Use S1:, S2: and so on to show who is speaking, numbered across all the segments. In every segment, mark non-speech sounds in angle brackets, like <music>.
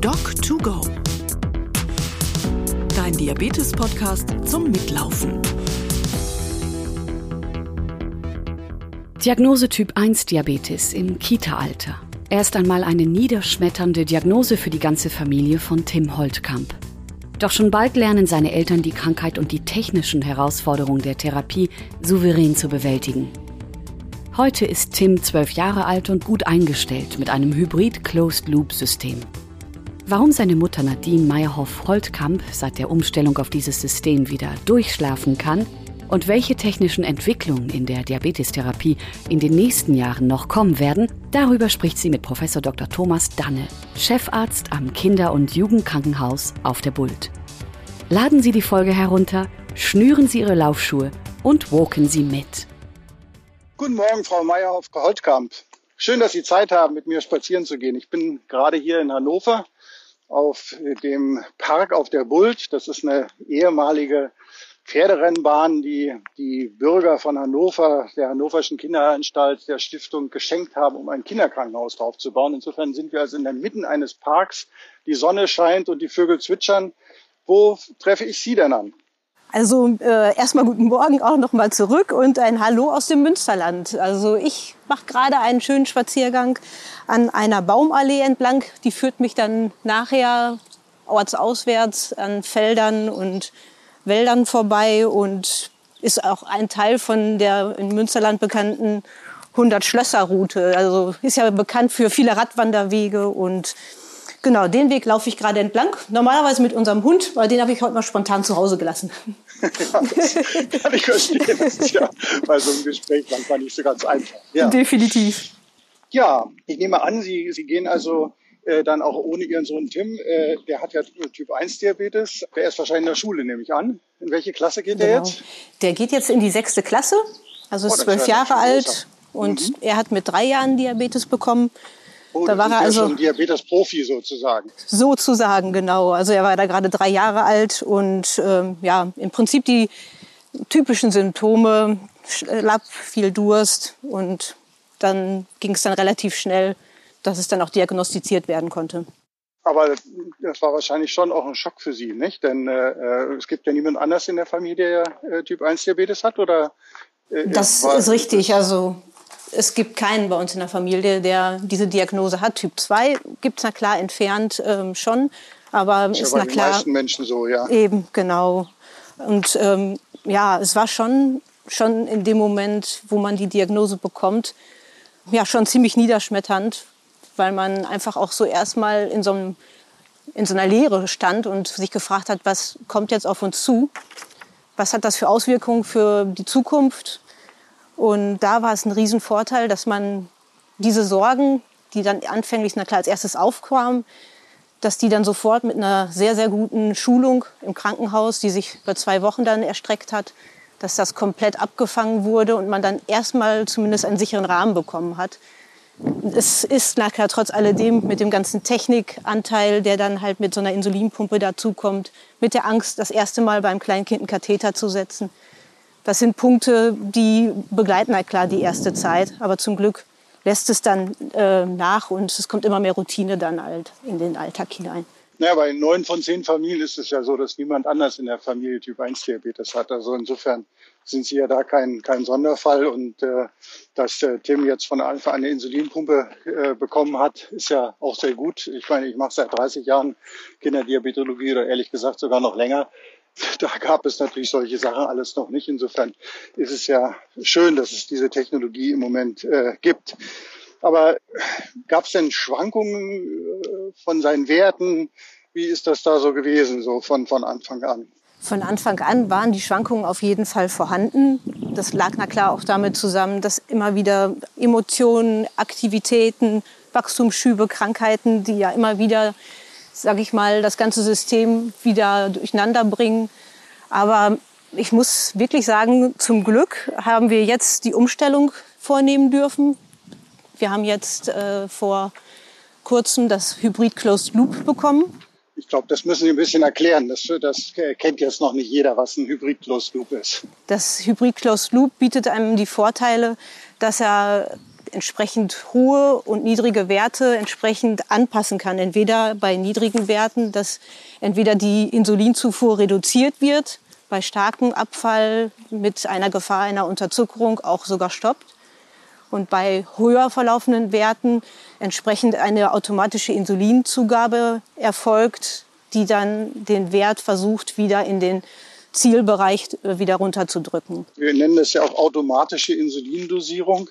S1: Doc2Go. Dein Diabetes-Podcast zum Mitlaufen.
S2: Diagnose Typ 1 Diabetes im Kita-Alter. Erst einmal eine niederschmetternde Diagnose für die ganze Familie von Tim Holtkamp. Doch schon bald lernen seine Eltern die Krankheit und die technischen Herausforderungen der Therapie souverän zu bewältigen. Heute ist Tim zwölf Jahre alt und gut eingestellt mit einem Hybrid-Closed-Loop-System. Warum seine Mutter Nadine Meyerhoff-Holtkamp seit der Umstellung auf dieses System wieder durchschlafen kann und welche technischen Entwicklungen in der Diabetestherapie in den nächsten Jahren noch kommen werden, darüber spricht sie mit Prof. Dr. Thomas Danne, Chefarzt am Kinder- und Jugendkrankenhaus auf der Bult. Laden Sie die Folge herunter, schnüren Sie Ihre Laufschuhe und walken Sie mit.
S3: Guten Morgen, Frau Meyerhoff-Holtkamp. Schön, dass Sie Zeit haben, mit mir spazieren zu gehen. Ich bin gerade hier in Hannover auf dem Park auf der Bult. Das ist eine ehemalige Pferderennbahn, die die Bürger von Hannover, der Hannoverschen Kinderanstalt, der Stiftung geschenkt haben, um ein Kinderkrankenhaus draufzubauen. Insofern sind wir also in der Mitte eines Parks. Die Sonne scheint und die Vögel zwitschern. Wo treffe ich Sie denn an?
S4: Also äh, erstmal guten Morgen auch nochmal zurück und ein Hallo aus dem Münsterland. Also ich mache gerade einen schönen Spaziergang an einer Baumallee entlang. Die führt mich dann nachher ortsauswärts an Feldern und Wäldern vorbei und ist auch ein Teil von der in Münsterland bekannten 100 Schlösser Route. Also ist ja bekannt für viele Radwanderwege und genau den Weg laufe ich gerade entlang. Normalerweise mit unserem Hund, weil den habe ich heute mal spontan zu Hause gelassen. <laughs>
S3: ja, das kann ich verstehen. Das ist ja bei so einem Gespräch manchmal nicht so ganz einfach.
S4: Ja. Definitiv.
S3: Ja, ich nehme an, Sie, Sie gehen also äh, dann auch ohne ihren Sohn Tim. Äh, der hat ja Typ 1 Diabetes. Der ist wahrscheinlich in der Schule, nehme ich an. In welche Klasse geht genau. der jetzt?
S4: Der geht jetzt in die sechste Klasse, also ist oh, zwölf Jahre alt und mhm. er hat mit drei Jahren Diabetes bekommen.
S3: Oh, da war er also schon Diabetes-Profi sozusagen.
S4: Sozusagen, genau. Also er war da gerade drei Jahre alt und ähm, ja, im Prinzip die typischen Symptome, Schlapp, viel Durst und dann ging es dann relativ schnell dass es dann auch diagnostiziert werden konnte.
S3: Aber das war wahrscheinlich schon auch ein Schock für Sie, nicht? Denn äh, äh es gibt ja niemand anders in der Familie, der äh, Typ 1 Diabetes hat, oder?
S4: Äh, das ist richtig. Also es gibt keinen bei uns in der Familie, der diese Diagnose hat. Typ 2 gibt es na klar entfernt ähm, schon, aber ist,
S3: ist
S4: na klar.
S3: Meisten Menschen so, ja.
S4: Eben, genau. Und ähm, ja, es war schon schon in dem Moment, wo man die Diagnose bekommt, ja schon ziemlich niederschmetternd, weil man einfach auch so erstmal in so, einem, in so einer Leere stand und sich gefragt hat, was kommt jetzt auf uns zu? Was hat das für Auswirkungen für die Zukunft? Und da war es ein Riesenvorteil, dass man diese Sorgen, die dann anfänglich na klar als erstes aufkamen, dass die dann sofort mit einer sehr, sehr guten Schulung im Krankenhaus, die sich über zwei Wochen dann erstreckt hat, dass das komplett abgefangen wurde und man dann erstmal zumindest einen sicheren Rahmen bekommen hat, es ist nachher trotz alledem mit dem ganzen Technikanteil, der dann halt mit so einer Insulinpumpe dazukommt, mit der Angst, das erste Mal beim Kleinkind einen Katheter zu setzen. Das sind Punkte, die begleiten halt klar die erste Zeit. Aber zum Glück lässt es dann äh, nach und es kommt immer mehr Routine dann halt in den Alltag hinein.
S3: Naja, bei neun von zehn Familien ist es ja so, dass niemand anders in der Familie Typ 1 Diabetes hat. Also insofern sind Sie ja da kein, kein Sonderfall. Und äh, dass äh, Tim jetzt von Anfang an eine Insulinpumpe äh, bekommen hat, ist ja auch sehr gut. Ich meine, ich mache seit 30 Jahren Kinderdiabetologie oder ehrlich gesagt sogar noch länger. <laughs> Da gab es natürlich solche Sachen alles noch nicht. Insofern ist es ja schön, dass es diese Technologie im Moment äh, gibt. Aber gab es denn Schwankungen äh, von seinen Werten? Wie ist das da so gewesen, so von, von Anfang an?
S4: Von Anfang an waren die Schwankungen auf jeden Fall vorhanden. Das lag na klar auch damit zusammen, dass immer wieder Emotionen, Aktivitäten, Wachstumsschübe, Krankheiten, die ja immer wieder, sage ich mal, das ganze System wieder durcheinander bringen. Aber ich muss wirklich sagen, zum Glück haben wir jetzt die Umstellung vornehmen dürfen. Wir haben jetzt äh, vor kurzem das Hybrid Closed Loop bekommen.
S3: Ich glaube, das müssen Sie ein bisschen erklären. Das, das kennt jetzt noch nicht jeder, was ein Hybrid Closed Loop ist.
S4: Das Hybrid Closed Loop bietet einem die Vorteile, dass er entsprechend hohe und niedrige Werte entsprechend anpassen kann. Entweder bei niedrigen Werten, dass entweder die Insulinzufuhr reduziert wird, bei starkem Abfall mit einer Gefahr einer Unterzuckerung auch sogar stoppt. Und bei höher verlaufenden Werten entsprechend eine automatische Insulinzugabe erfolgt, die dann den Wert versucht, wieder in den Zielbereich äh, wieder runterzudrücken.
S3: Wir nennen das ja auch automatische Insulindosierung.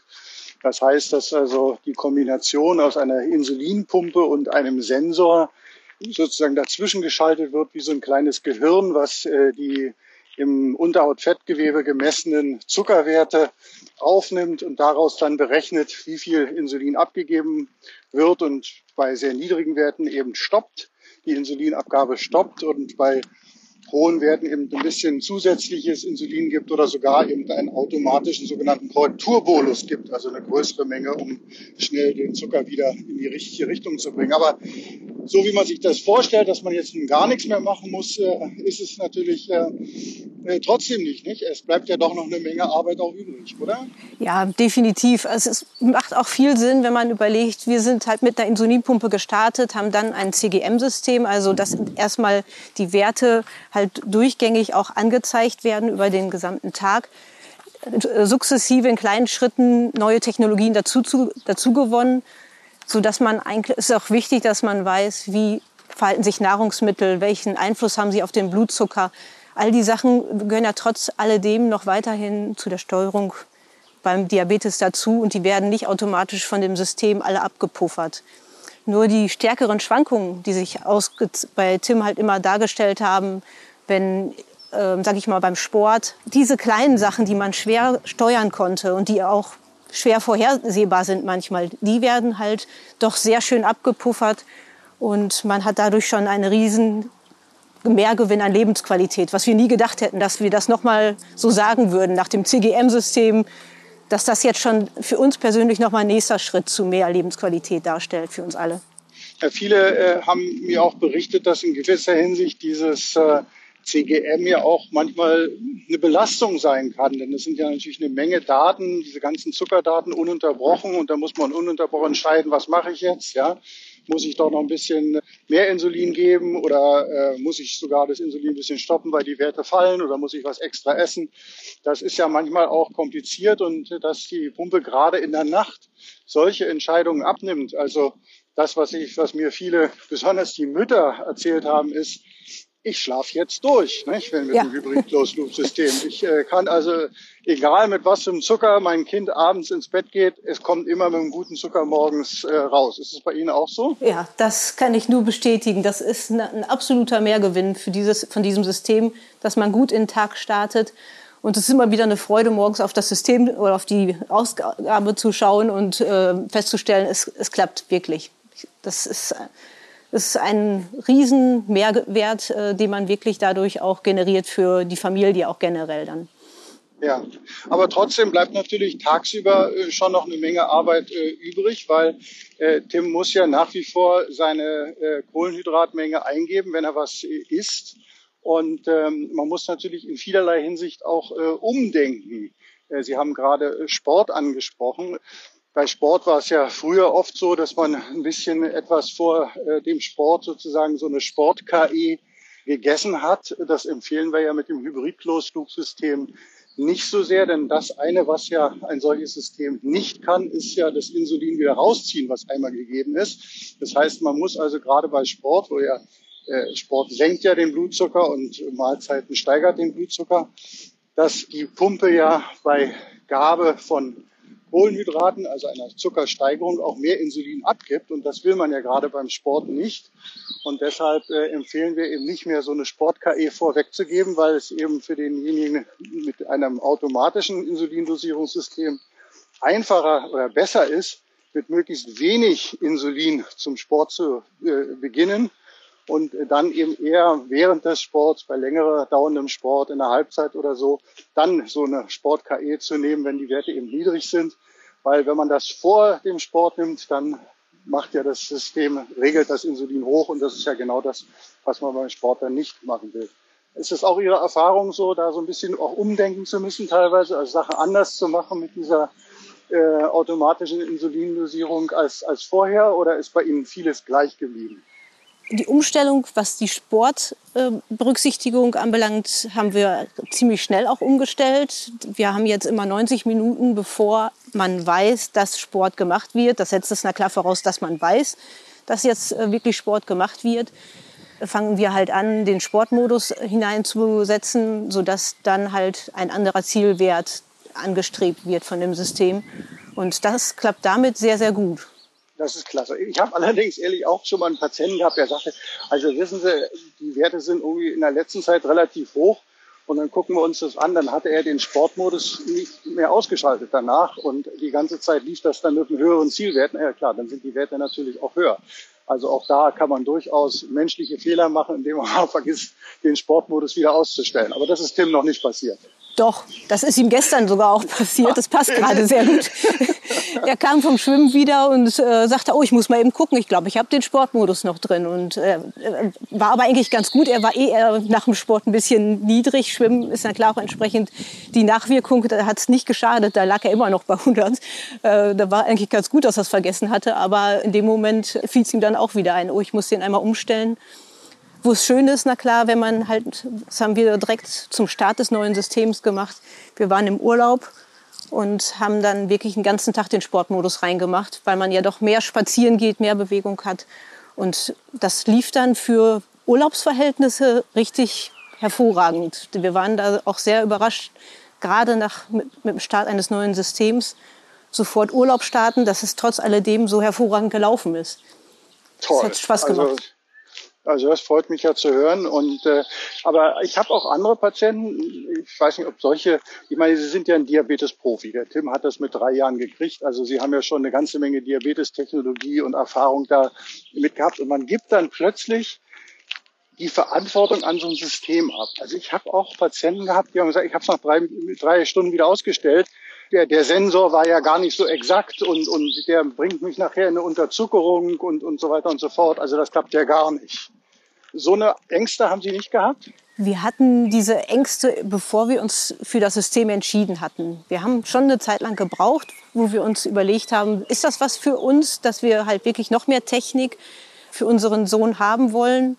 S3: Das heißt, dass also die Kombination aus einer Insulinpumpe und einem Sensor sozusagen dazwischen geschaltet wird, wie so ein kleines Gehirn, was äh, die im Unterhautfettgewebe gemessenen Zuckerwerte aufnimmt und daraus dann berechnet, wie viel Insulin abgegeben wird und bei sehr niedrigen Werten eben stoppt. Die Insulinabgabe stoppt und bei hohen Werten eben ein bisschen zusätzliches Insulin gibt oder sogar eben einen automatischen sogenannten Korrekturbolus gibt, also eine größere Menge, um schnell den Zucker wieder in die richtige Richtung zu bringen. Aber so wie man sich das vorstellt, dass man jetzt gar nichts mehr machen muss, äh, ist es natürlich äh, trotzdem nicht, nicht. Es bleibt ja doch noch eine Menge Arbeit auch übrig, oder?
S4: Ja, definitiv. Also es macht auch viel Sinn, wenn man überlegt, wir sind halt mit einer Insulinpumpe gestartet, haben dann ein CGM-System, also dass erstmal die Werte halt durchgängig auch angezeigt werden über den gesamten Tag sukzessive in kleinen Schritten neue Technologien dazu, zu, dazu gewonnen so man eigentlich, es ist auch wichtig, dass man weiß, wie verhalten sich Nahrungsmittel, welchen Einfluss haben sie auf den Blutzucker. All die Sachen gehören ja trotz alledem noch weiterhin zu der Steuerung beim Diabetes dazu und die werden nicht automatisch von dem System alle abgepuffert. Nur die stärkeren Schwankungen, die sich bei Tim halt immer dargestellt haben, wenn, äh, sag ich mal, beim Sport, diese kleinen Sachen, die man schwer steuern konnte und die auch schwer vorhersehbar sind manchmal, die werden halt doch sehr schön abgepuffert und man hat dadurch schon einen riesen Mehrgewinn an Lebensqualität, was wir nie gedacht hätten, dass wir das nochmal so sagen würden nach dem CGM-System, dass das jetzt schon für uns persönlich nochmal ein nächster Schritt zu mehr Lebensqualität darstellt für uns alle.
S3: Ja, viele äh, haben mir auch berichtet, dass in gewisser Hinsicht dieses äh, CGM ja auch manchmal eine Belastung sein kann. Denn es sind ja natürlich eine Menge Daten, diese ganzen Zuckerdaten ununterbrochen und da muss man ununterbrochen entscheiden, was mache ich jetzt, ja. Muss ich doch noch ein bisschen mehr Insulin geben oder äh, muss ich sogar das Insulin ein bisschen stoppen, weil die Werte fallen oder muss ich was extra essen? Das ist ja manchmal auch kompliziert und dass die Pumpe gerade in der Nacht solche Entscheidungen abnimmt. Also das, was ich, was mir viele, besonders die Mütter erzählt haben, ist, ich schlafe jetzt durch, nicht, wenn mit ja. dem Hybrid-Closed-Loop-System. Ich äh, kann also, egal mit was einem Zucker mein Kind abends ins Bett geht, es kommt immer mit einem guten Zucker morgens äh, raus. Ist es bei Ihnen auch so?
S4: Ja, das kann ich nur bestätigen. Das ist ein, ein absoluter Mehrgewinn für dieses, von diesem System, dass man gut in den Tag startet. Und es ist immer wieder eine Freude, morgens auf das System oder auf die Ausgabe zu schauen und äh, festzustellen, es, es klappt wirklich. Das ist das ist ein riesen Mehrwert, äh, den man wirklich dadurch auch generiert für die Familie auch generell dann.
S3: Ja, aber trotzdem bleibt natürlich tagsüber äh, schon noch eine Menge Arbeit äh, übrig, weil äh, Tim muss ja nach wie vor seine äh, Kohlenhydratmenge eingeben, wenn er was äh, isst. Und ähm, man muss natürlich in vielerlei Hinsicht auch umdenken. Sie haben gerade Sport angesprochen. Bei Sport war es ja früher oft so, dass man ein bisschen etwas vor äh, dem Sport sozusagen so eine Sport-KI gegessen hat. Das empfehlen wir ja mit dem Hybrid-Closed-Loop-System nicht so sehr, denn das eine, was ja ein solches System nicht kann, ist ja das Insulin wieder rausziehen, was einmal gegeben ist. Das heißt, man muss also gerade bei Sport, wo ja äh, Sport senkt ja den Blutzucker und Mahlzeiten steigert den Blutzucker, dass die Pumpe ja bei Gabe von Kohlenhydraten, also einer Zuckersteigerung, auch mehr Insulin abgibt. Und das will man ja gerade beim Sport nicht. Und deshalb äh, empfehlen wir eben nicht mehr so eine Sport-KE vorwegzugeben, weil es eben für denjenigen mit einem automatischen Insulindosierungssystem einfacher oder besser ist, mit möglichst wenig Insulin zum Sport zu äh, beginnen und dann eben eher während des Sports, bei längerer dauerndem Sport, in der Halbzeit oder so, dann so eine Sport-KE zu nehmen, wenn die Werte eben niedrig sind. Weil wenn man das vor dem Sport nimmt, dann macht ja das System, regelt das Insulin hoch und das ist ja genau das, was man beim Sport dann nicht machen will. Ist es auch Ihre Erfahrung so, da so ein bisschen auch umdenken zu müssen teilweise, also Sachen anders zu machen mit dieser äh, automatischen Insulindosierung als, als vorher oder ist bei Ihnen vieles gleich geblieben?
S4: Die Umstellung, was die Sportberücksichtigung äh, anbelangt, haben wir ziemlich schnell auch umgestellt. Wir haben jetzt immer 90 Minuten, bevor man weiß, dass Sport gemacht wird. Das setzt es na klar voraus, dass man weiß, dass jetzt äh, wirklich Sport gemacht wird. Fangen wir halt an, den Sportmodus hineinzusetzen, sodass dann halt ein anderer Zielwert angestrebt wird von dem System. Und das klappt damit sehr, sehr gut.
S3: Das ist klasse. Ich habe <laughs> allerdings ehrlich auch schon mal einen Patienten gehabt, der sagte, also wissen Sie, die Werte sind irgendwie in der letzten Zeit relativ hoch. Und dann gucken wir uns das an, dann hatte er den Sportmodus nicht mehr ausgeschaltet danach und die ganze Zeit lief das dann mit einem höheren Zielwert. Na ja klar, dann sind die Werte natürlich auch höher. Also auch da kann man durchaus menschliche Fehler machen, indem man <laughs> vergisst, den Sportmodus wieder auszustellen. Aber das ist Tim noch nicht passiert.
S4: Doch, das ist ihm gestern sogar auch passiert. Das passt <laughs> gerade sehr gut. <laughs> er kam vom Schwimmen wieder und äh, sagte, oh, ich muss mal eben gucken. Ich glaube, ich habe den Sportmodus noch drin. Und äh, war aber eigentlich ganz gut. Er war eh eher nach dem Sport ein bisschen niedrig. Schwimmen ist dann klar auch entsprechend die Nachwirkung. Da hat es nicht geschadet. Da lag er immer noch bei 100. Äh, da war eigentlich ganz gut, dass er es vergessen hatte. Aber in dem Moment fiel es ihm dann auch wieder ein, oh, ich muss den einmal umstellen. Wo es schön ist, na klar, wenn man halt, das haben wir direkt zum Start des neuen Systems gemacht. Wir waren im Urlaub und haben dann wirklich den ganzen Tag den Sportmodus reingemacht, weil man ja doch mehr spazieren geht, mehr Bewegung hat. Und das lief dann für Urlaubsverhältnisse richtig hervorragend. Wir waren da auch sehr überrascht, gerade nach, mit, mit dem Start eines neuen Systems sofort Urlaub starten, dass es trotz alledem so hervorragend gelaufen ist.
S3: Toll. Das hat Spaß gemacht. Also also das freut mich ja zu hören. Und äh, aber ich habe auch andere Patienten. Ich weiß nicht, ob solche. Ich meine, Sie sind ja ein Diabetes-Profi. Der Tim hat das mit drei Jahren gekriegt. Also Sie haben ja schon eine ganze Menge Diabetes-Technologie und Erfahrung da mit gehabt. Und man gibt dann plötzlich die Verantwortung an so ein System ab. Also ich habe auch Patienten gehabt, die haben gesagt, ich habe es nach drei, drei Stunden wieder ausgestellt. Der, der Sensor war ja gar nicht so exakt und, und der bringt mich nachher in eine Unterzuckerung und, und so weiter und so fort. Also das klappt ja gar nicht. So eine Ängste haben Sie nicht gehabt?
S4: Wir hatten diese Ängste, bevor wir uns für das System entschieden hatten. Wir haben schon eine Zeit lang gebraucht, wo wir uns überlegt haben, ist das was für uns, dass wir halt wirklich noch mehr Technik für unseren Sohn haben wollen?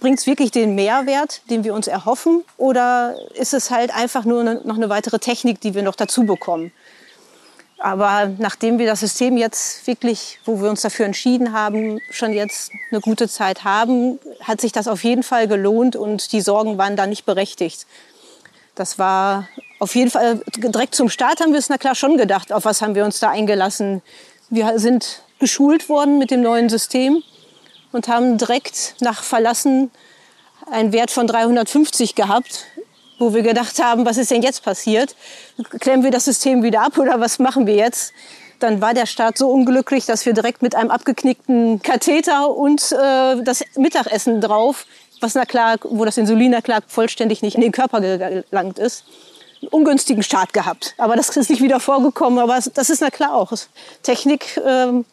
S4: Bringt es wirklich den Mehrwert, den wir uns erhoffen? Oder ist es halt einfach nur eine, noch eine weitere Technik, die wir noch dazu bekommen? Aber nachdem wir das System jetzt wirklich, wo wir uns dafür entschieden haben, schon jetzt eine gute Zeit haben, hat sich das auf jeden Fall gelohnt und die Sorgen waren da nicht berechtigt. Das war auf jeden Fall, direkt zum Start haben wir es na klar schon gedacht, auf was haben wir uns da eingelassen. Wir sind geschult worden mit dem neuen System und haben direkt nach Verlassen einen Wert von 350 gehabt, wo wir gedacht haben, was ist denn jetzt passiert? Klemmen wir das System wieder ab oder was machen wir jetzt? Dann war der Start so unglücklich, dass wir direkt mit einem abgeknickten Katheter und äh, das Mittagessen drauf, was na klar, wo das Insulin na klar vollständig nicht in den Körper gelangt ist, einen ungünstigen Start gehabt. Aber das ist nicht wieder vorgekommen. Aber das ist na klar auch Technik. Ähm,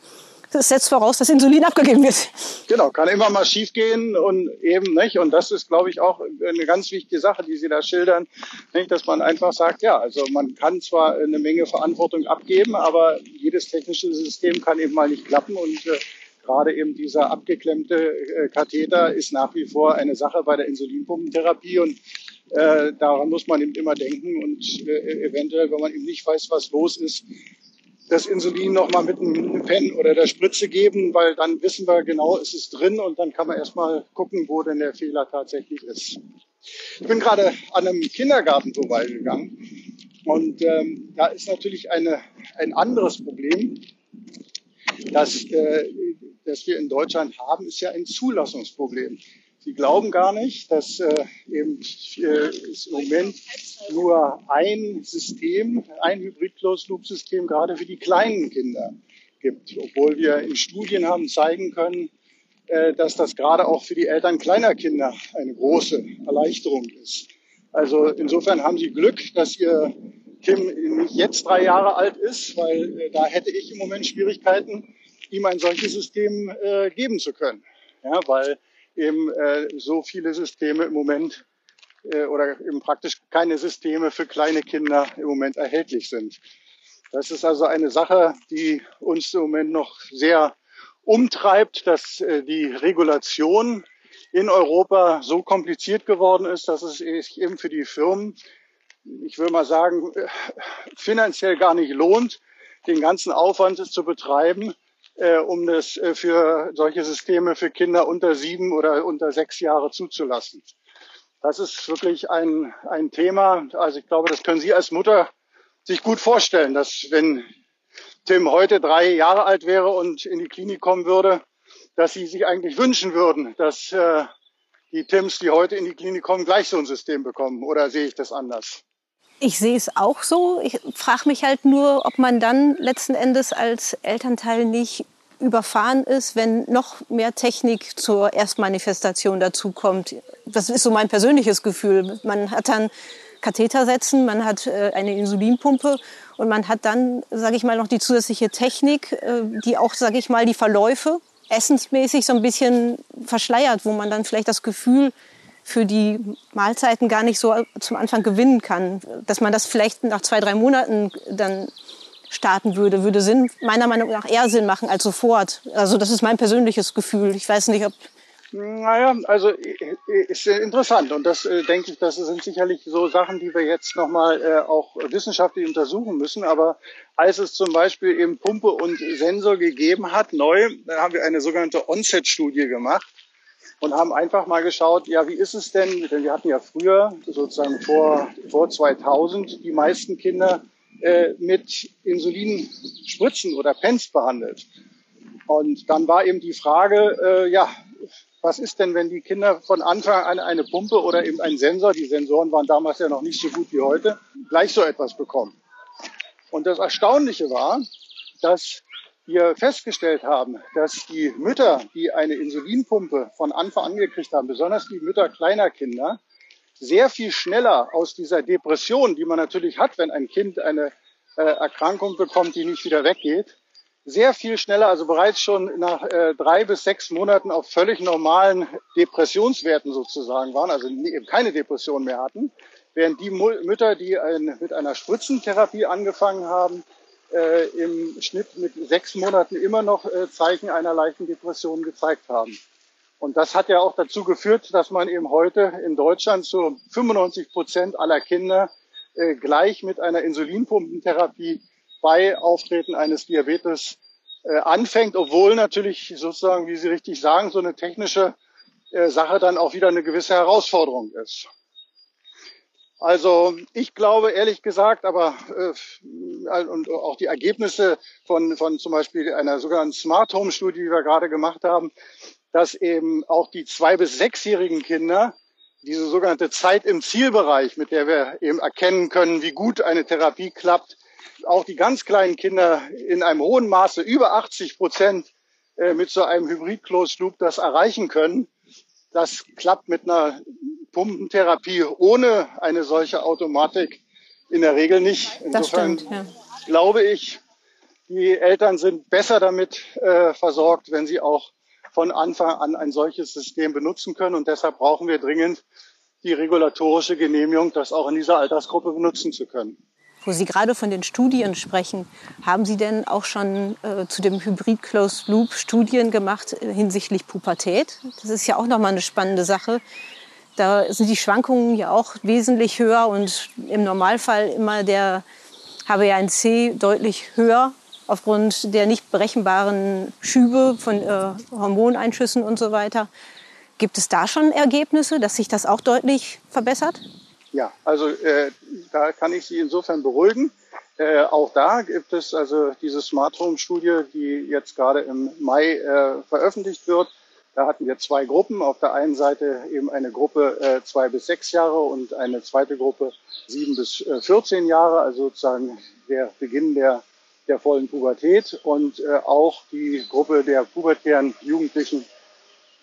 S4: das setzt voraus, dass Insulin abgegeben wird.
S3: Genau, kann immer mal schiefgehen und eben nicht. Und das ist, glaube ich, auch eine ganz wichtige Sache, die Sie da schildern, nicht, dass man einfach sagt, ja, also man kann zwar eine Menge Verantwortung abgeben, aber jedes technische System kann eben mal nicht klappen und äh, gerade eben dieser abgeklemmte äh, Katheter ist nach wie vor eine Sache bei der Insulinpumpentherapie und äh, daran muss man eben immer denken und äh, eventuell, wenn man eben nicht weiß, was los ist, das Insulin noch mal mit einem Pen oder der Spritze geben, weil dann wissen wir genau, ist es drin und dann kann man erstmal gucken, wo denn der Fehler tatsächlich ist. Ich bin gerade an einem Kindergarten vorbeigegangen und ähm, da ist natürlich eine, ein anderes Problem, das, äh, das wir in Deutschland haben, ist ja ein Zulassungsproblem. Sie glauben gar nicht, dass äh, eben äh, es im Moment nur ein System, ein Hybrid-Closed-Loop-System gerade für die kleinen Kinder gibt, obwohl wir in Studien haben zeigen können, äh, dass das gerade auch für die Eltern kleiner Kinder eine große Erleichterung ist. Also insofern haben Sie Glück, dass Ihr Kim nicht jetzt drei Jahre alt ist, weil äh, da hätte ich im Moment Schwierigkeiten, ihm ein solches System äh, geben zu können. Ja, weil eben äh, so viele Systeme im Moment äh, oder eben praktisch keine Systeme für kleine Kinder im Moment erhältlich sind. Das ist also eine Sache, die uns im Moment noch sehr umtreibt, dass äh, die Regulation in Europa so kompliziert geworden ist, dass es eben für die Firmen, ich will mal sagen, äh, finanziell gar nicht lohnt, den ganzen Aufwand zu betreiben, äh, um das äh, für solche Systeme für Kinder unter sieben oder unter sechs Jahre zuzulassen. Das ist wirklich ein, ein Thema. Also ich glaube, das können Sie als Mutter sich gut vorstellen, dass wenn Tim heute drei Jahre alt wäre und in die Klinik kommen würde, dass sie sich eigentlich wünschen würden, dass äh, die Tims, die heute in die Klinik kommen, gleich so ein System bekommen. Oder sehe ich das anders?
S4: Ich sehe es auch so. Ich frage mich halt nur, ob man dann letzten Endes als Elternteil nicht überfahren ist, wenn noch mehr Technik zur Erstmanifestation dazukommt. Das ist so mein persönliches Gefühl. Man hat dann Katheter setzen, man hat äh, eine Insulinpumpe und man hat dann, sage ich mal, noch die zusätzliche Technik, äh, die auch, sage ich mal, die Verläufe essensmäßig so ein bisschen verschleiert, wo man dann vielleicht das Gefühl für die Mahlzeiten gar nicht so zum Anfang gewinnen kann. Dass man das vielleicht nach zwei, drei Monaten dann starten würde, würde Sinn, meiner Meinung nach eher Sinn machen als sofort. Also das ist mein persönliches Gefühl. Ich weiß nicht, ob
S3: naja, also ist interessant und das äh, denke ich, das sind sicherlich so Sachen, die wir jetzt nochmal äh, auch wissenschaftlich untersuchen müssen. Aber als es zum Beispiel eben Pumpe und Sensor gegeben hat, neu, da haben wir eine sogenannte Onset-Studie gemacht und haben einfach mal geschaut, ja, wie ist es denn, denn wir hatten ja früher, sozusagen vor, vor 2000, die meisten Kinder äh, mit Insulinspritzen oder Pens behandelt. Und dann war eben die Frage, äh, ja, was ist denn, wenn die Kinder von Anfang an eine Pumpe oder eben einen Sensor, die Sensoren waren damals ja noch nicht so gut wie heute, gleich so etwas bekommen? Und das Erstaunliche war, dass wir festgestellt haben, dass die Mütter, die eine Insulinpumpe von Anfang an gekriegt haben, besonders die Mütter kleiner Kinder, sehr viel schneller aus dieser Depression, die man natürlich hat, wenn ein Kind eine äh, Erkrankung bekommt, die nicht wieder weggeht, sehr viel schneller, also bereits schon nach äh, drei bis sechs Monaten auf völlig normalen Depressionswerten sozusagen waren, also eben keine Depression mehr hatten, während die Mütter, die ein, mit einer Spritzentherapie angefangen haben, äh, im Schnitt mit sechs Monaten immer noch äh, Zeichen einer leichten Depression gezeigt haben. Und das hat ja auch dazu geführt, dass man eben heute in Deutschland zu 95 Prozent aller Kinder äh, gleich mit einer Insulinpumpentherapie bei Auftreten eines Diabetes äh, anfängt, obwohl natürlich sozusagen, wie Sie richtig sagen, so eine technische äh, Sache dann auch wieder eine gewisse Herausforderung ist. Also ich glaube ehrlich gesagt, aber äh, und auch die Ergebnisse von, von zum Beispiel einer sogenannten Smart Home Studie, die wir gerade gemacht haben, dass eben auch die zwei bis sechsjährigen Kinder diese sogenannte Zeit im Zielbereich, mit der wir eben erkennen können, wie gut eine Therapie klappt, auch die ganz kleinen Kinder in einem hohen Maße über 80 Prozent äh, mit so einem Hybrid-Closed Loop das erreichen können. Das klappt mit einer Pumpentherapie ohne eine solche Automatik in der Regel nicht. Insofern stimmt, ja. glaube ich, die Eltern sind besser damit äh, versorgt, wenn sie auch von Anfang an ein solches System benutzen können. Und deshalb brauchen wir dringend die regulatorische Genehmigung, das auch in dieser Altersgruppe benutzen zu können.
S4: Wo Sie gerade von den Studien sprechen, haben Sie denn auch schon äh, zu dem Hybrid Closed Loop Studien gemacht äh, hinsichtlich Pubertät? Das ist ja auch nochmal eine spannende Sache. Da sind die Schwankungen ja auch wesentlich höher und im Normalfall immer der HbA1c deutlich höher aufgrund der nicht berechenbaren Schübe von äh, Hormoneinschüssen und so weiter. Gibt es da schon Ergebnisse, dass sich das auch deutlich verbessert?
S3: Ja, also äh, da kann ich Sie insofern beruhigen. Äh, auch da gibt es also diese Smart Home Studie, die jetzt gerade im Mai äh, veröffentlicht wird. Da hatten wir zwei Gruppen. Auf der einen Seite eben eine Gruppe äh, zwei bis sechs Jahre und eine zweite Gruppe sieben bis äh, 14 Jahre, also sozusagen der Beginn der, der vollen Pubertät und äh, auch die Gruppe der pubertären Jugendlichen.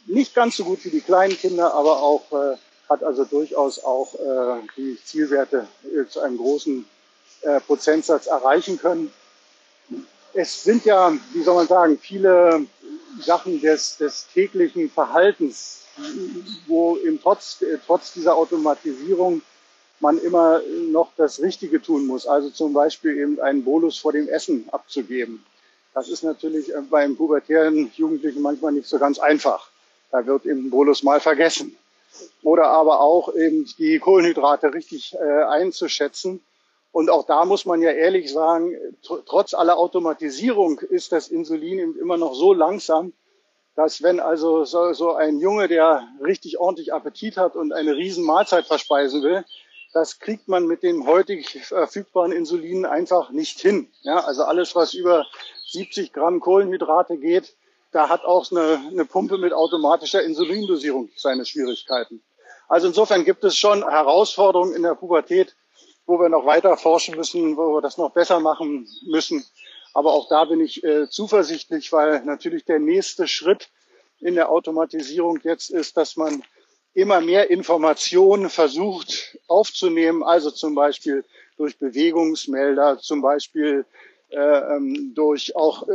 S3: Nicht ganz so gut wie die kleinen Kinder, aber auch äh, hat also durchaus auch äh, die Zielwerte äh, zu einem großen äh, Prozentsatz erreichen können. Es sind ja, wie soll man sagen, viele Sachen des, des täglichen Verhaltens, wo eben trotz, trotz dieser Automatisierung man immer noch das Richtige tun muss. Also zum Beispiel eben einen Bolus vor dem Essen abzugeben. Das ist natürlich äh, beim pubertären Jugendlichen manchmal nicht so ganz einfach. Da wird eben ein Bolus mal vergessen. Oder aber auch eben die Kohlenhydrate richtig äh, einzuschätzen. Und auch da muss man ja ehrlich sagen, tr trotz aller Automatisierung ist das Insulin eben immer noch so langsam, dass wenn also so, so ein Junge, der richtig ordentlich Appetit hat und eine riesen Mahlzeit verspeisen will, das kriegt man mit dem heutig verfügbaren Insulin einfach nicht hin. Ja, also alles, was über 70 Gramm Kohlenhydrate geht, da hat auch eine, eine Pumpe mit automatischer Insulindosierung seine Schwierigkeiten. Also insofern gibt es schon Herausforderungen in der Pubertät, wo wir noch weiter forschen müssen, wo wir das noch besser machen müssen. Aber auch da bin ich äh, zuversichtlich, weil natürlich der nächste Schritt in der Automatisierung jetzt ist, dass man immer mehr Informationen versucht aufzunehmen, also zum Beispiel durch Bewegungsmelder, zum Beispiel durch auch äh,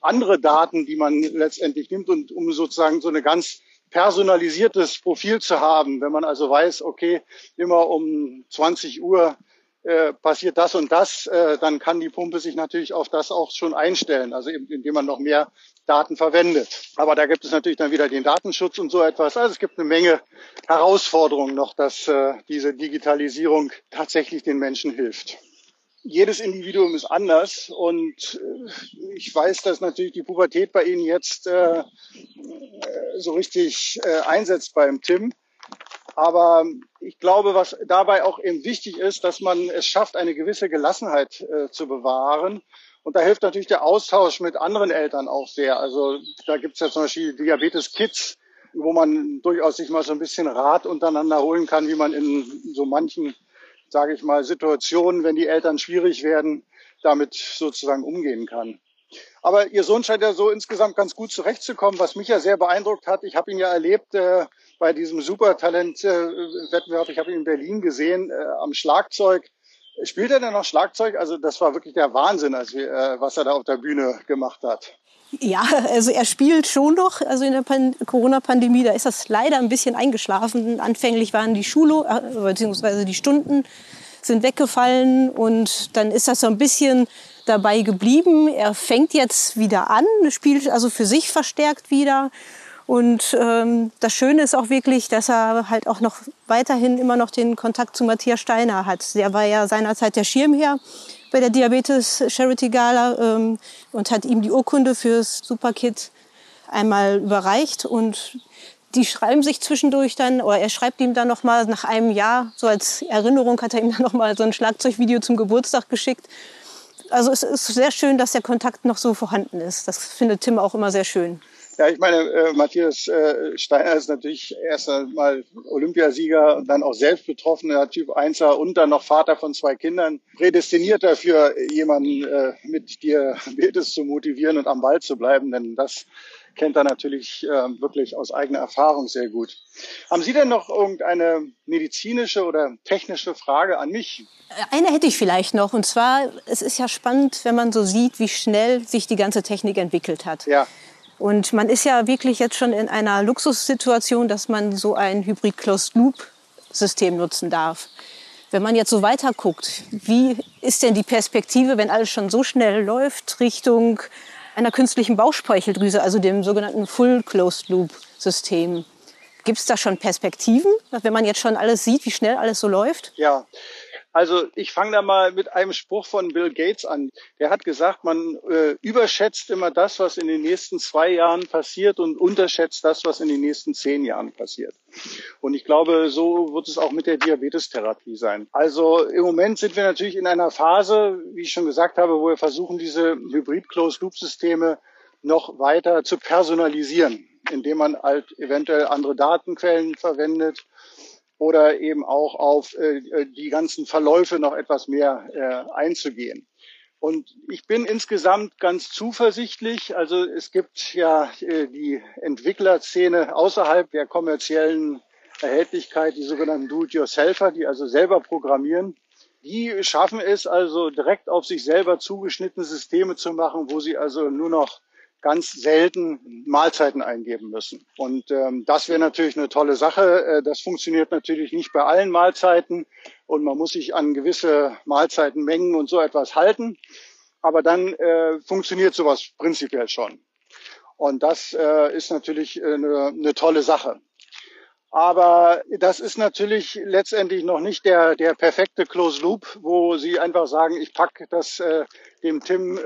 S3: andere Daten, die man letztendlich nimmt und um sozusagen so eine ganz personalisiertes Profil zu haben. Wenn man also weiß, okay, immer um 20 Uhr äh, passiert das und das, äh, dann kann die Pumpe sich natürlich auf das auch schon einstellen, also indem man noch mehr Daten verwendet. Aber da gibt es natürlich dann wieder den Datenschutz und so etwas. Also es gibt eine Menge Herausforderungen noch, dass äh, diese Digitalisierung tatsächlich den Menschen hilft jedes Individuum ist anders und äh, ich weiß, dass natürlich die Pubertät bei Ihnen jetzt äh, äh, so richtig äh, einsetzt beim Tim. Aber ich glaube, was dabei auch eben wichtig ist, dass man es schafft, eine gewisse Gelassenheit äh, zu bewahren. Und da hilft natürlich der Austausch mit anderen Eltern auch sehr. Also da gibt es ja zum Beispiel Diabetes Kids, wo man durchaus sich mal so ein bisschen Rat untereinander holen kann, wie man in so manchen sage ich mal, Situationen, wenn die Eltern schwierig werden, damit sozusagen umgehen kann. Aber Ihr Sohn scheint ja so insgesamt ganz gut zurechtzukommen, was mich ja sehr beeindruckt hat. Ich habe ihn ja erlebt äh, bei diesem Supertalent-Wettbewerb. Ich habe ihn in Berlin gesehen äh, am Schlagzeug. Spielt er denn noch Schlagzeug? Also das war wirklich der Wahnsinn, als wir, äh, was er da auf der Bühne gemacht hat.
S4: Ja, also er spielt schon noch. Also in der Corona-Pandemie, da ist das leider ein bisschen eingeschlafen. Anfänglich waren die Schule, äh, beziehungsweise die Stunden sind weggefallen und dann ist das so ein bisschen dabei geblieben. Er fängt jetzt wieder an, spielt also für sich verstärkt wieder. Und ähm, das Schöne ist auch wirklich, dass er halt auch noch weiterhin immer noch den Kontakt zu Matthias Steiner hat. Der war ja seinerzeit der Schirmherr bei der Diabetes Charity Gala ähm, und hat ihm die Urkunde fürs Superkit einmal überreicht und die schreiben sich zwischendurch dann, oder er schreibt ihm dann noch mal nach einem Jahr, so als Erinnerung hat er ihm dann noch mal so ein Schlagzeugvideo zum Geburtstag geschickt. Also es ist sehr schön, dass der Kontakt noch so vorhanden ist. Das findet Tim auch immer sehr schön.
S3: Ja, ich meine, äh, Matthias äh, Steiner ist natürlich erst einmal Olympiasieger und dann auch selbst betroffener Typ 1er und dann noch Vater von zwei Kindern. Prädestiniert dafür, jemanden äh, mit Diabetes <laughs> zu motivieren und am Ball zu bleiben, denn das kennt er natürlich äh, wirklich aus eigener Erfahrung sehr gut. Haben Sie denn noch irgendeine medizinische oder technische Frage an mich?
S4: Eine hätte ich vielleicht noch. Und zwar, es ist ja spannend, wenn man so sieht, wie schnell sich die ganze Technik entwickelt hat.
S3: Ja.
S4: Und man ist ja wirklich jetzt schon in einer Luxussituation, dass man so ein Hybrid-Closed-Loop-System nutzen darf. Wenn man jetzt so weiter guckt, wie ist denn die Perspektive, wenn alles schon so schnell läuft, Richtung einer künstlichen Bauchspeicheldrüse, also dem sogenannten Full-Closed-Loop-System? Gibt es da schon Perspektiven, wenn man jetzt schon alles sieht, wie schnell alles so läuft?
S3: Ja, also ich fange da mal mit einem Spruch von Bill Gates an. Der hat gesagt, man äh, überschätzt immer das, was in den nächsten zwei Jahren passiert und unterschätzt das, was in den nächsten zehn Jahren passiert. Und ich glaube, so wird es auch mit der Diabetestherapie sein. Also im Moment sind wir natürlich in einer Phase, wie ich schon gesagt habe, wo wir versuchen, diese Hybrid-Closed-Loop-Systeme noch weiter zu personalisieren, indem man halt eventuell andere Datenquellen verwendet oder eben auch auf äh, äh, die ganzen Verläufe noch etwas mehr äh, einzugehen. Und ich bin insgesamt ganz zuversichtlich. Also es gibt ja äh, die Entwicklerszene außerhalb der kommerziellen Erhältlichkeit, die sogenannten Do-it-yourselfer, die also selber programmieren. Die schaffen es also direkt auf sich selber zugeschnittene Systeme zu machen, wo sie also nur noch ganz selten Mahlzeiten eingeben müssen. Und ähm, das wäre natürlich eine tolle Sache. Äh, das funktioniert natürlich nicht bei allen Mahlzeiten und man muss sich an gewisse Mahlzeitenmengen und so etwas halten. Aber dann äh, funktioniert sowas prinzipiell schon. Und das äh, ist natürlich eine, eine tolle Sache. Aber das ist natürlich letztendlich noch nicht der, der perfekte Close Loop, wo Sie einfach sagen, ich packe das äh, dem Tim äh,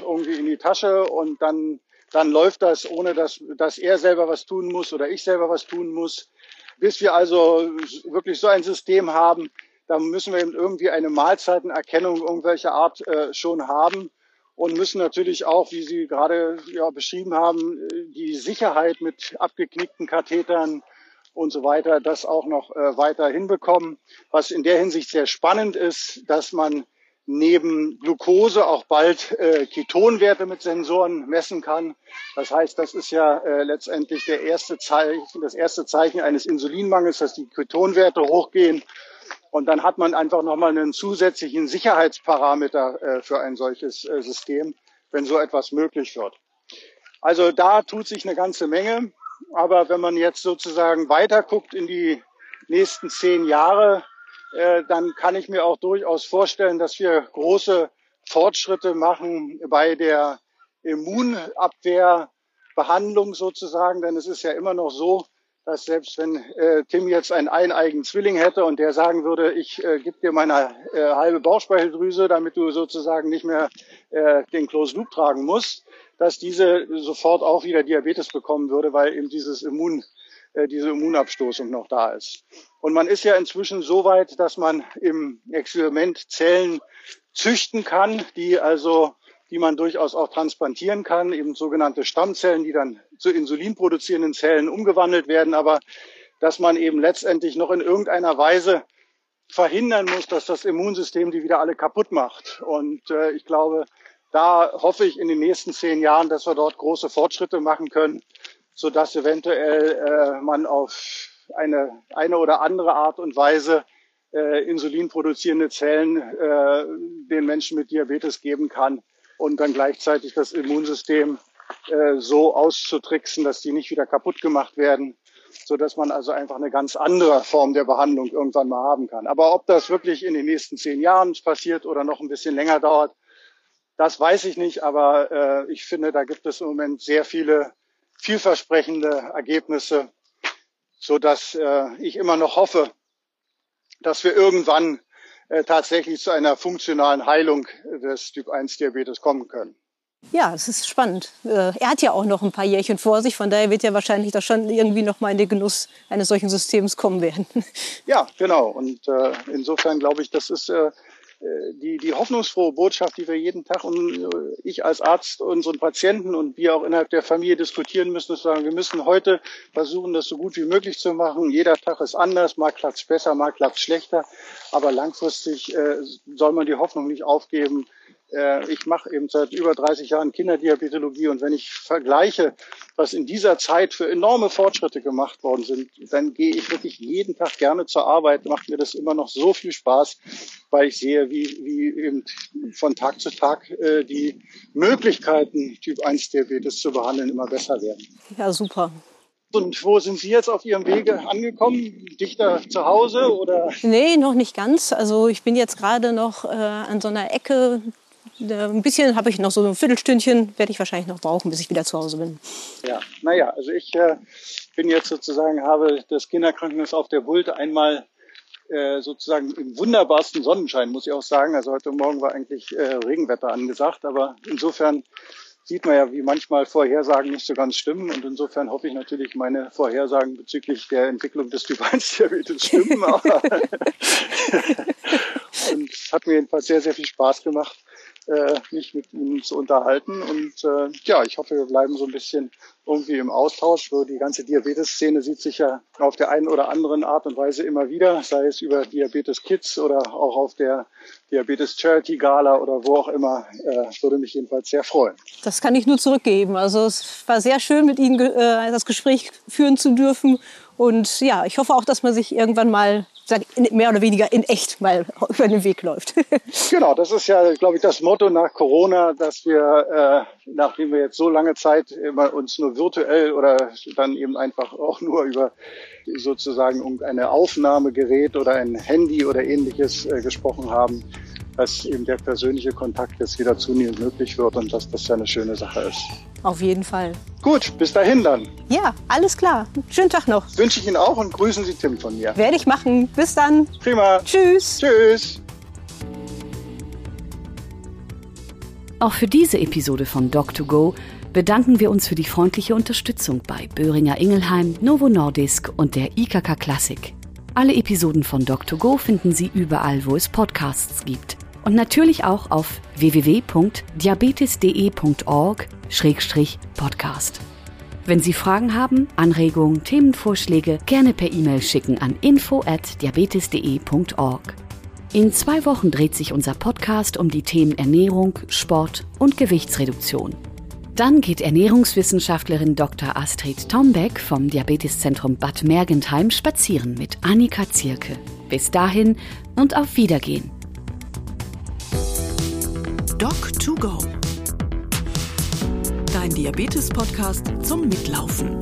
S3: irgendwie in die Tasche und dann, dann läuft das, ohne dass, dass er selber was tun muss oder ich selber was tun muss. Bis wir also wirklich so ein System haben, da müssen wir eben irgendwie eine Mahlzeitenerkennung irgendwelcher Art äh, schon haben und müssen natürlich auch, wie Sie gerade ja, beschrieben haben, die Sicherheit mit abgeknickten Kathetern und so weiter, das auch noch äh, weiter hinbekommen. Was in der Hinsicht sehr spannend ist, dass man neben Glucose auch bald äh, Ketonwerte mit Sensoren messen kann. Das heißt, das ist ja äh, letztendlich der erste Zeichen, das erste Zeichen eines Insulinmangels, dass die Ketonwerte hochgehen. Und dann hat man einfach nochmal einen zusätzlichen Sicherheitsparameter äh, für ein solches äh, System, wenn so etwas möglich wird. Also da tut sich eine ganze Menge. Aber wenn man jetzt sozusagen weiter guckt in die nächsten zehn Jahre, äh, dann kann ich mir auch durchaus vorstellen, dass wir große Fortschritte machen bei der Immunabwehrbehandlung sozusagen. Denn es ist ja immer noch so, dass selbst wenn äh, Tim jetzt einen eineigen Zwilling hätte und der sagen würde, ich äh, gebe dir meine äh, halbe Bauchspeicheldrüse, damit du sozusagen nicht mehr äh, den Closed Loop tragen musst, dass diese sofort auch wieder Diabetes bekommen würde, weil eben dieses Immun, äh, diese Immunabstoßung noch da ist. Und man ist ja inzwischen so weit, dass man im Experiment Zellen züchten kann, die also die man durchaus auch transplantieren kann, eben sogenannte Stammzellen, die dann zu insulinproduzierenden Zellen umgewandelt werden, aber dass man eben letztendlich noch in irgendeiner Weise verhindern muss, dass das Immunsystem die wieder alle kaputt macht. Und äh, ich glaube, da hoffe ich in den nächsten zehn Jahren, dass wir dort große Fortschritte machen können, so dass eventuell äh, man auf eine, eine oder andere Art und Weise äh, insulinproduzierende Zellen äh, den Menschen mit Diabetes geben kann und dann gleichzeitig das Immunsystem äh, so auszutricksen, dass die nicht wieder kaputt gemacht werden, so dass man also einfach eine ganz andere Form der Behandlung irgendwann mal haben kann. Aber ob das wirklich in den nächsten zehn Jahren passiert oder noch ein bisschen länger dauert, das weiß ich nicht, aber äh, ich finde, da gibt es im Moment sehr viele vielversprechende Ergebnisse, so dass äh, ich immer noch hoffe, dass wir irgendwann tatsächlich zu einer funktionalen Heilung des Typ 1 Diabetes kommen können.
S4: Ja, das ist spannend. Äh, er hat ja auch noch ein paar Jährchen vor sich, von daher wird er wahrscheinlich da schon irgendwie noch mal in den Genuss eines solchen Systems kommen werden.
S3: Ja, genau. Und äh, insofern glaube ich, das ist äh, äh, die, die hoffnungsfrohe Botschaft, die wir jeden Tag und äh, ich als Arzt unseren Patienten und wir auch innerhalb der Familie diskutieren müssen, ist sagen, wir müssen heute versuchen, das so gut wie möglich zu machen. Jeder Tag ist anders, mal klappt besser, mal klappt schlechter. Aber langfristig äh, soll man die Hoffnung nicht aufgeben, äh, ich mache eben seit über 30 Jahren Kinderdiabetologie und wenn ich vergleiche, was in dieser Zeit für enorme Fortschritte gemacht worden sind, dann gehe ich wirklich jeden Tag gerne zur Arbeit, macht mir das immer noch so viel Spaß, weil ich sehe, wie, wie eben von Tag zu Tag äh, die Möglichkeiten, Typ 1 Diabetes zu behandeln, immer besser werden.
S4: Ja, super.
S3: Und wo sind Sie jetzt auf Ihrem Wege angekommen? Dichter zu Hause oder?
S4: Nee, noch nicht ganz. Also ich bin jetzt gerade noch äh, an so einer Ecke ein bisschen habe ich noch so ein Viertelstündchen, werde ich wahrscheinlich noch brauchen, bis ich wieder zu Hause bin.
S3: Ja, naja, also ich äh, bin jetzt sozusagen, habe das Kinderkrankenhaus auf der Bult einmal äh, sozusagen im wunderbarsten Sonnenschein, muss ich auch sagen. Also heute Morgen war eigentlich äh, Regenwetter angesagt, aber insofern sieht man ja, wie manchmal Vorhersagen nicht so ganz stimmen. Und insofern hoffe ich natürlich, meine Vorhersagen bezüglich der Entwicklung des Typ 1 Diabetes stimmen. <laughs> und es hat mir jedenfalls sehr, sehr viel Spaß gemacht äh, mich mit Ihnen zu unterhalten. Und äh, ja, ich hoffe, wir bleiben so ein bisschen irgendwie im Austausch. So die ganze Diabetes-Szene sieht sich ja auf der einen oder anderen Art und Weise immer wieder, sei es über Diabetes Kids oder auch auf der Diabetes Charity Gala oder wo auch immer. Äh, würde mich jedenfalls sehr freuen.
S4: Das kann ich nur zurückgeben. Also es war sehr schön, mit Ihnen äh, das Gespräch führen zu dürfen. Und ja, ich hoffe auch, dass man sich irgendwann mal mehr oder weniger in echt mal über den Weg läuft. <laughs>
S3: genau, das ist ja, glaube ich, das Motto nach Corona, dass wir, äh, nachdem wir jetzt so lange Zeit immer uns nur virtuell oder dann eben einfach auch nur über sozusagen ein Aufnahmegerät oder ein Handy oder ähnliches äh, gesprochen haben, dass eben der persönliche Kontakt jetzt wieder zunehmend möglich wird und dass das ja eine schöne Sache ist.
S4: Auf jeden Fall.
S3: Gut, bis dahin dann.
S4: Ja, alles klar. Schönen Tag noch.
S3: Wünsche ich Ihnen auch und grüßen Sie Tim von mir.
S4: Werde ich machen. Bis dann.
S3: Prima.
S4: Tschüss.
S3: Tschüss.
S2: Auch für diese Episode von Doc2Go bedanken wir uns für die freundliche Unterstützung bei Böhringer Ingelheim, Novo Nordisk und der IKK Klassik. Alle Episoden von Doc2Go finden Sie überall, wo es Podcasts gibt. Und natürlich auch auf www.diabetes.de.org-podcast. Wenn Sie Fragen haben, Anregungen, Themenvorschläge, gerne per E-Mail schicken an info@diabetes.de.org. In zwei Wochen dreht sich unser Podcast um die Themen Ernährung, Sport und Gewichtsreduktion. Dann geht Ernährungswissenschaftlerin Dr. Astrid Tombeck vom Diabeteszentrum Bad Mergentheim spazieren mit Annika Zierke. Bis dahin und auf Wiedergehen.
S1: Doc2Go. Dein Diabetes-Podcast zum Mitlaufen.